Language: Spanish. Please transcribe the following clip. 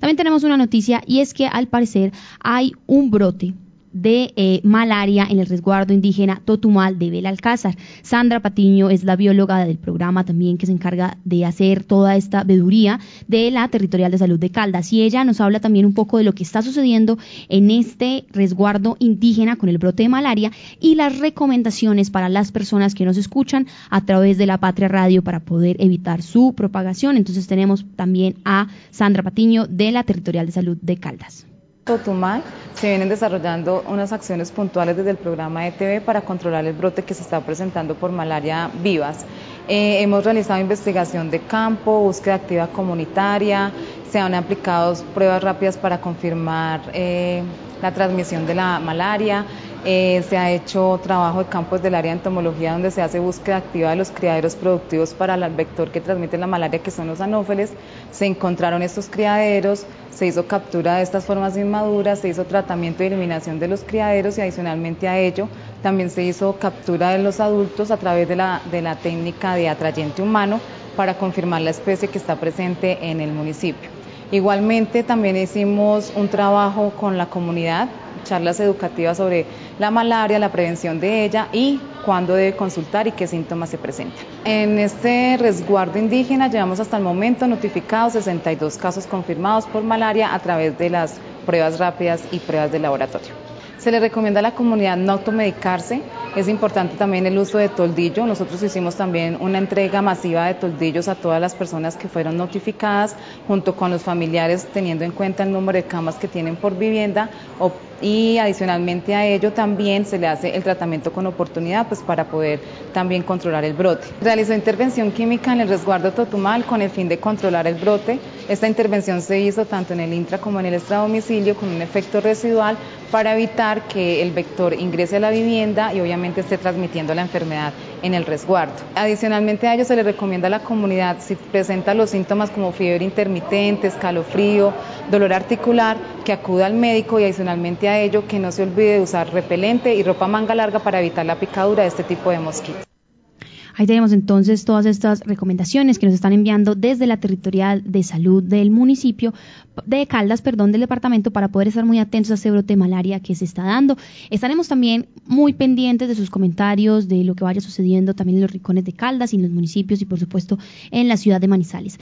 También tenemos una noticia y es que al parecer hay un brote de eh, malaria en el resguardo indígena Totumal de Belalcázar. Sandra Patiño es la bióloga del programa también que se encarga de hacer toda esta veduría de la Territorial de Salud de Caldas y ella nos habla también un poco de lo que está sucediendo en este resguardo indígena con el brote de malaria y las recomendaciones para las personas que nos escuchan a través de la Patria Radio para poder evitar su propagación. Entonces tenemos también a Sandra Patiño de la Territorial de Salud de Caldas. Se vienen desarrollando unas acciones puntuales desde el programa ETV para controlar el brote que se está presentando por malaria vivas. Eh, hemos realizado investigación de campo, búsqueda activa comunitaria, se han aplicado pruebas rápidas para confirmar eh, la transmisión de la malaria, eh, se ha hecho trabajo de campos del área de entomología donde se hace búsqueda activa de los criaderos productivos para el vector que transmite la malaria, que son los anófeles. Se encontraron estos criaderos, se hizo captura de estas formas inmaduras, se hizo tratamiento y eliminación de los criaderos y adicionalmente a ello también se hizo captura de los adultos a través de la, de la técnica de atrayente humano para confirmar la especie que está presente en el municipio. Igualmente también hicimos un trabajo con la comunidad, charlas educativas sobre la malaria, la prevención de ella y cuándo debe consultar y qué síntomas se presentan. En este resguardo indígena llevamos hasta el momento notificados 62 casos confirmados por malaria a través de las pruebas rápidas y pruebas de laboratorio. Se le recomienda a la comunidad no automedicarse, es importante también el uso de toldillo. Nosotros hicimos también una entrega masiva de toldillos a todas las personas que fueron notificadas, junto con los familiares, teniendo en cuenta el número de camas que tienen por vivienda y adicionalmente a ello también se le hace el tratamiento con oportunidad pues para poder también controlar el brote. Realizó intervención química en el resguardo Totumal con el fin de controlar el brote. Esta intervención se hizo tanto en el intra como en el extradomicilio con un efecto residual para evitar que el vector ingrese a la vivienda y obviamente esté transmitiendo la enfermedad en el resguardo. Adicionalmente a ello se le recomienda a la comunidad, si presenta los síntomas como fiebre intermitente, escalofrío, dolor articular, que acuda al médico y adicionalmente a ello que no se olvide de usar repelente y ropa manga larga para evitar la picadura de este tipo de mosquitos. Ahí tenemos entonces todas estas recomendaciones que nos están enviando desde la territorial de salud del municipio de Caldas, perdón, del departamento para poder estar muy atentos a ese brote malaria que se está dando. Estaremos también muy pendientes de sus comentarios, de lo que vaya sucediendo también en los rincones de Caldas y en los municipios y por supuesto en la ciudad de Manizales.